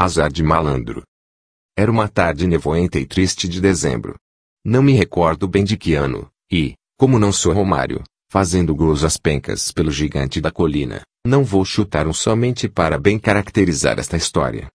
Azar de malandro. Era uma tarde nevoenta e triste de dezembro. Não me recordo bem de que ano, e, como não sou Romário, fazendo gozo às pencas pelo gigante da colina, não vou chutar um somente para bem caracterizar esta história.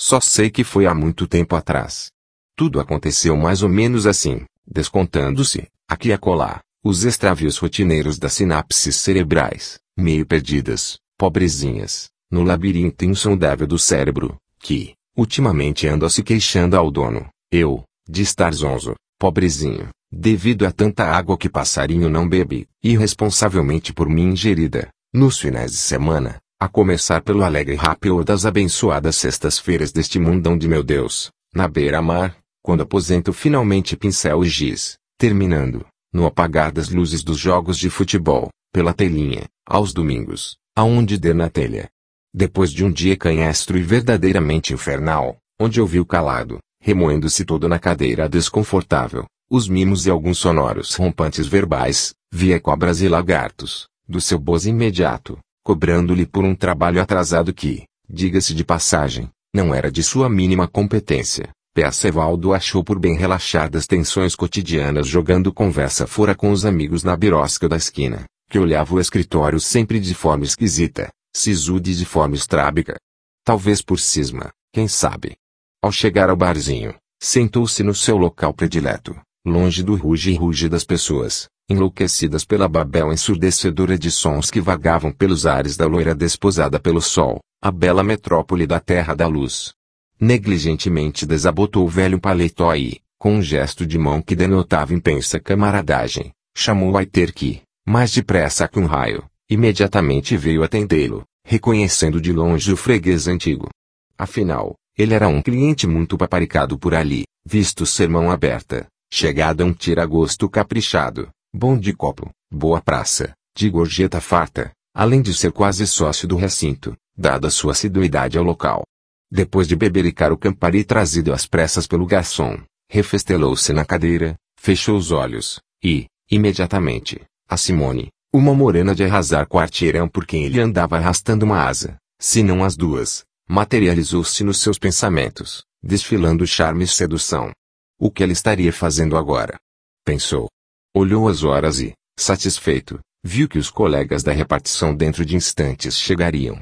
Só sei que foi há muito tempo atrás. Tudo aconteceu mais ou menos assim, descontando-se, aqui e acolá, os extravios rotineiros das sinapses cerebrais, meio perdidas, pobrezinhas, no labirinto insondável do cérebro, que, ultimamente ando se queixando ao dono, eu, de estar zonzo, pobrezinho, devido a tanta água que passarinho não bebe, irresponsavelmente por mim ingerida, nos finais de semana, a começar pelo alegre rápido das abençoadas sextas-feiras deste mundão de meu Deus, na beira-mar, quando aposento finalmente pincel e giz, terminando, no apagar das luzes dos jogos de futebol, pela telinha, aos domingos, aonde der na telha, depois de um dia canhestro e verdadeiramente infernal, onde ouviu calado, remoendo-se todo na cadeira desconfortável, os mimos e alguns sonoros rompantes verbais, via cobras e lagartos, do seu bozo imediato, cobrando-lhe por um trabalho atrasado que, diga-se de passagem, não era de sua mínima competência. Percevaldo achou por bem relaxar das tensões cotidianas jogando conversa fora com os amigos na birosca da esquina, que olhava o escritório sempre de forma esquisita, sisude de forma estrábica. Talvez por cisma, quem sabe. Ao chegar ao barzinho, sentou-se no seu local predileto, longe do ruge e ruge das pessoas, enlouquecidas pela babel ensurdecedora de sons que vagavam pelos ares da loira desposada pelo sol, a bela metrópole da terra da luz. Negligentemente desabotou o velho paletó e, com um gesto de mão que denotava intensa camaradagem, chamou a ter que, mais depressa que um raio, Imediatamente veio atendê-lo, reconhecendo de longe o freguês antigo. Afinal, ele era um cliente muito paparicado por ali, visto ser mão aberta, chegada um tiragosto caprichado, bom de copo, boa praça, de gorjeta farta, além de ser quase sócio do recinto, dada sua assiduidade ao local. Depois de bebericar o campari trazido às pressas pelo garçom, refestelou-se na cadeira, fechou os olhos, e, imediatamente, a Simone, uma morena de arrasar quarteirão por quem ele andava arrastando uma asa, se não as duas, materializou-se nos seus pensamentos, desfilando charme e sedução. O que ela estaria fazendo agora? Pensou. Olhou as horas e, satisfeito, viu que os colegas da repartição dentro de instantes chegariam.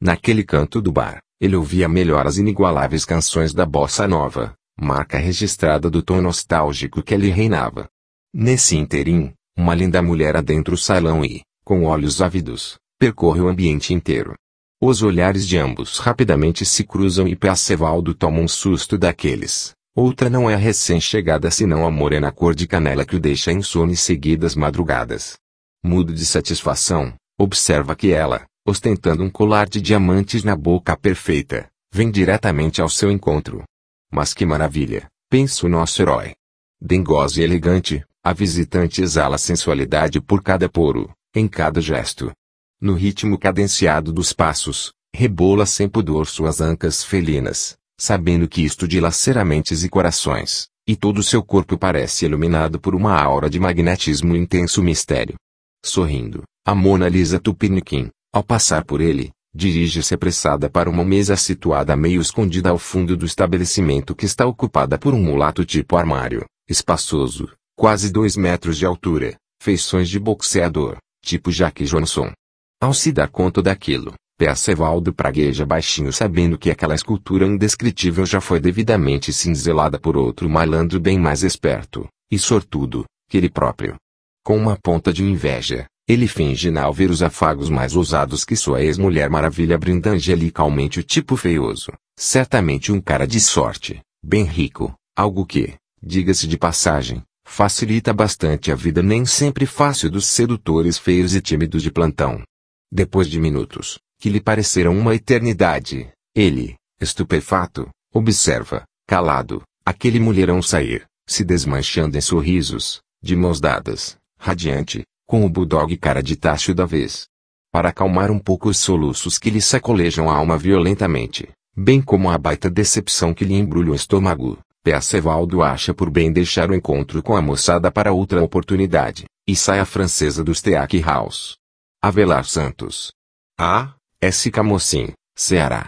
Naquele canto do bar, ele ouvia melhor as inigualáveis canções da bossa nova, marca registrada do tom nostálgico que ali reinava. Nesse interim, uma linda mulher adentra o salão e, com olhos ávidos, percorre o ambiente inteiro. Os olhares de ambos rapidamente se cruzam e Percevaldo toma um susto daqueles. Outra não é a recém-chegada senão a morena cor de canela que o deixa insone seguidas madrugadas. Mudo de satisfação, observa que ela, ostentando um colar de diamantes na boca perfeita, vem diretamente ao seu encontro. Mas que maravilha, pensa o nosso herói. Dengosa e elegante, a visitante exala sensualidade por cada poro, em cada gesto. No ritmo cadenciado dos passos, rebola sem pudor suas ancas felinas, sabendo que isto dilacera mentes e corações, e todo seu corpo parece iluminado por uma aura de magnetismo e intenso mistério. Sorrindo, a Mona Lisa Tupiniquim, ao passar por ele, dirige-se apressada para uma mesa situada meio escondida ao fundo do estabelecimento que está ocupada por um mulato tipo armário, espaçoso, quase dois metros de altura, feições de boxeador, tipo Jack Johnson. Ao se dar conta daquilo, Percevaldo pragueja baixinho sabendo que aquela escultura indescritível já foi devidamente cinzelada por outro malandro bem mais esperto, e sortudo, que ele próprio. Com uma ponta de inveja, ele finge não ver os afagos mais ousados que sua ex-mulher maravilha brinda angelicalmente o tipo feioso, certamente um cara de sorte, bem rico, algo que, diga-se de passagem, facilita bastante a vida nem sempre fácil dos sedutores feios e tímidos de plantão. Depois de minutos, que lhe pareceram uma eternidade, ele, estupefato, observa, calado, aquele mulherão sair, se desmanchando em sorrisos, de mãos dadas, radiante, com o bulldog cara de tacho da vez. Para acalmar um pouco os soluços que lhe sacolejam a alma violentamente, bem como a baita decepção que lhe embrulha o estômago, Percevaldo acha por bem deixar o encontro com a moçada para outra oportunidade, e sai a francesa do Steak House. Avelar Santos. A. S. Camocim, Ceará.